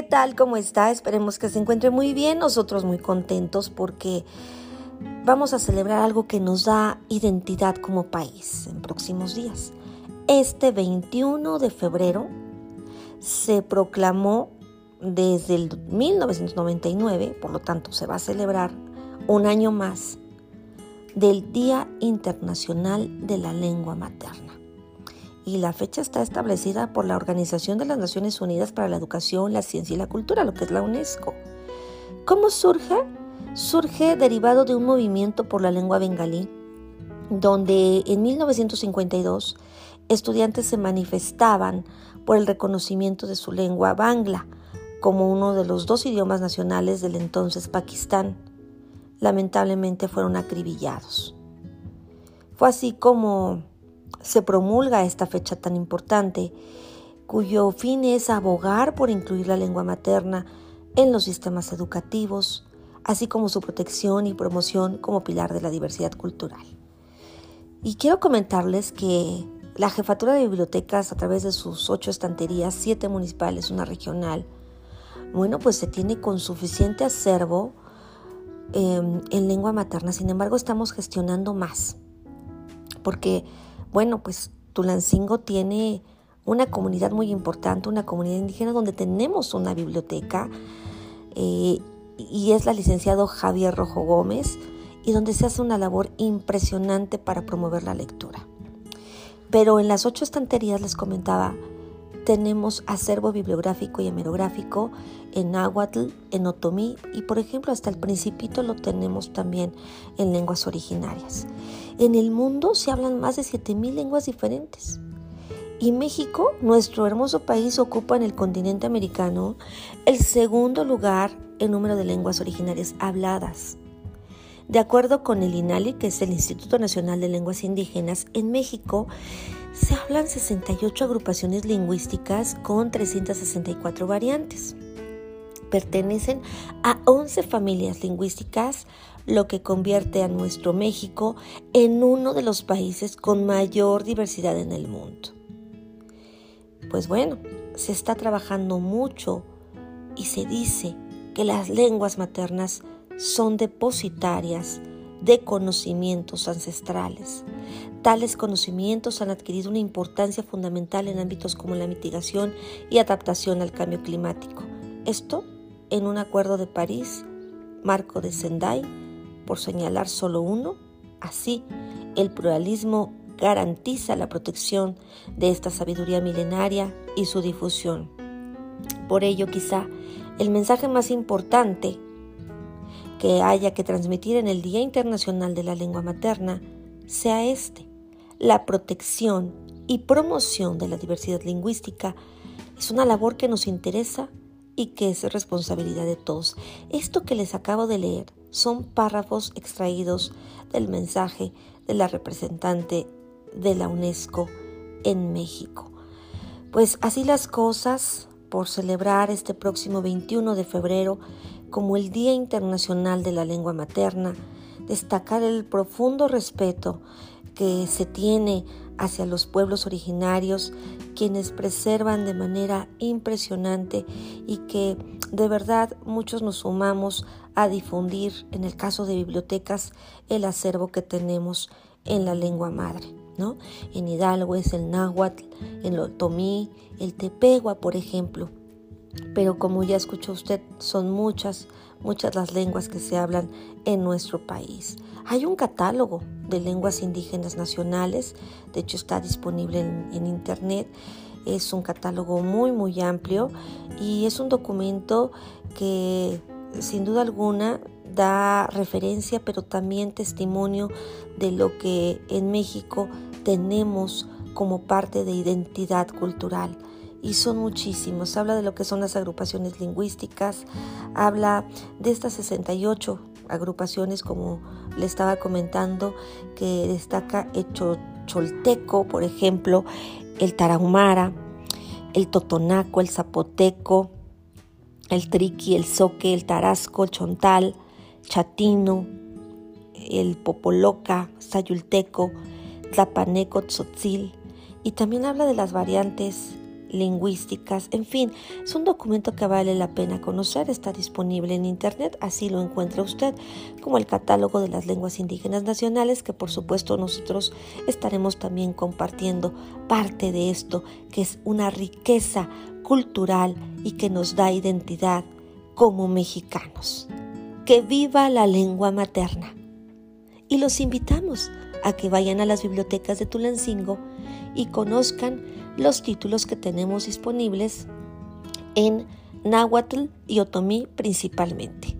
¿qué tal? ¿Cómo está? Esperemos que se encuentre muy bien. Nosotros muy contentos porque vamos a celebrar algo que nos da identidad como país en próximos días. Este 21 de febrero se proclamó desde el 1999, por lo tanto se va a celebrar un año más del Día Internacional de la Lengua Materna y la fecha está establecida por la Organización de las Naciones Unidas para la Educación, la Ciencia y la Cultura, lo que es la UNESCO. ¿Cómo surge? Surge derivado de un movimiento por la lengua bengalí, donde en 1952 estudiantes se manifestaban por el reconocimiento de su lengua bangla como uno de los dos idiomas nacionales del entonces Pakistán. Lamentablemente fueron acribillados. Fue así como se promulga esta fecha tan importante, cuyo fin es abogar por incluir la lengua materna en los sistemas educativos, así como su protección y promoción como pilar de la diversidad cultural. Y quiero comentarles que la Jefatura de Bibliotecas, a través de sus ocho estanterías, siete municipales, una regional, bueno, pues se tiene con suficiente acervo em, en lengua materna. Sin embargo, estamos gestionando más, porque bueno, pues Tulancingo tiene una comunidad muy importante, una comunidad indígena donde tenemos una biblioteca eh, y es la licenciado Javier Rojo Gómez y donde se hace una labor impresionante para promover la lectura. Pero en las ocho estanterías les comentaba, tenemos acervo bibliográfico y hemerográfico en náhuatl, en otomí y por ejemplo hasta el principito lo tenemos también en lenguas originarias. En el mundo se hablan más de 7.000 lenguas diferentes. Y México, nuestro hermoso país, ocupa en el continente americano el segundo lugar en número de lenguas originarias habladas. De acuerdo con el INALI, que es el Instituto Nacional de Lenguas Indígenas, en México se hablan 68 agrupaciones lingüísticas con 364 variantes. Pertenecen a 11 familias lingüísticas lo que convierte a nuestro México en uno de los países con mayor diversidad en el mundo. Pues bueno, se está trabajando mucho y se dice que las lenguas maternas son depositarias de conocimientos ancestrales. Tales conocimientos han adquirido una importancia fundamental en ámbitos como la mitigación y adaptación al cambio climático. Esto en un acuerdo de París, marco de Sendai, por señalar solo uno. Así, el pluralismo garantiza la protección de esta sabiduría milenaria y su difusión. Por ello, quizá el mensaje más importante que haya que transmitir en el Día Internacional de la Lengua Materna sea este. La protección y promoción de la diversidad lingüística es una labor que nos interesa y que es responsabilidad de todos. Esto que les acabo de leer son párrafos extraídos del mensaje de la representante de la UNESCO en México. Pues así las cosas, por celebrar este próximo 21 de febrero como el Día Internacional de la Lengua Materna, destacar el profundo respeto que se tiene hacia los pueblos originarios, quienes preservan de manera impresionante y que de verdad muchos nos sumamos a difundir, en el caso de bibliotecas, el acervo que tenemos en la lengua madre. ¿no? En Hidalgo es el náhuatl, en el otomí, el tepegua, por ejemplo. Pero como ya escuchó usted, son muchas, muchas las lenguas que se hablan en nuestro país. Hay un catálogo de lenguas indígenas nacionales, de hecho está disponible en, en internet. Es un catálogo muy, muy amplio y es un documento que sin duda alguna da referencia, pero también testimonio de lo que en México tenemos como parte de identidad cultural. Y son muchísimos. Habla de lo que son las agrupaciones lingüísticas, habla de estas 68 agrupaciones, como le estaba comentando, que destaca el Cholteco, por ejemplo, el Tarahumara, el Totonaco, el Zapoteco, el triqui, el soque, el tarasco, el chontal, chatino, el popoloca, sayulteco, tlapaneco, tzotzil, y también habla de las variantes lingüísticas, en fin, es un documento que vale la pena conocer, está disponible en internet, así lo encuentra usted, como el catálogo de las lenguas indígenas nacionales, que por supuesto nosotros estaremos también compartiendo parte de esto, que es una riqueza cultural y que nos da identidad como mexicanos. Que viva la lengua materna. Y los invitamos a que vayan a las bibliotecas de Tulancingo y conozcan los títulos que tenemos disponibles en náhuatl y otomí principalmente.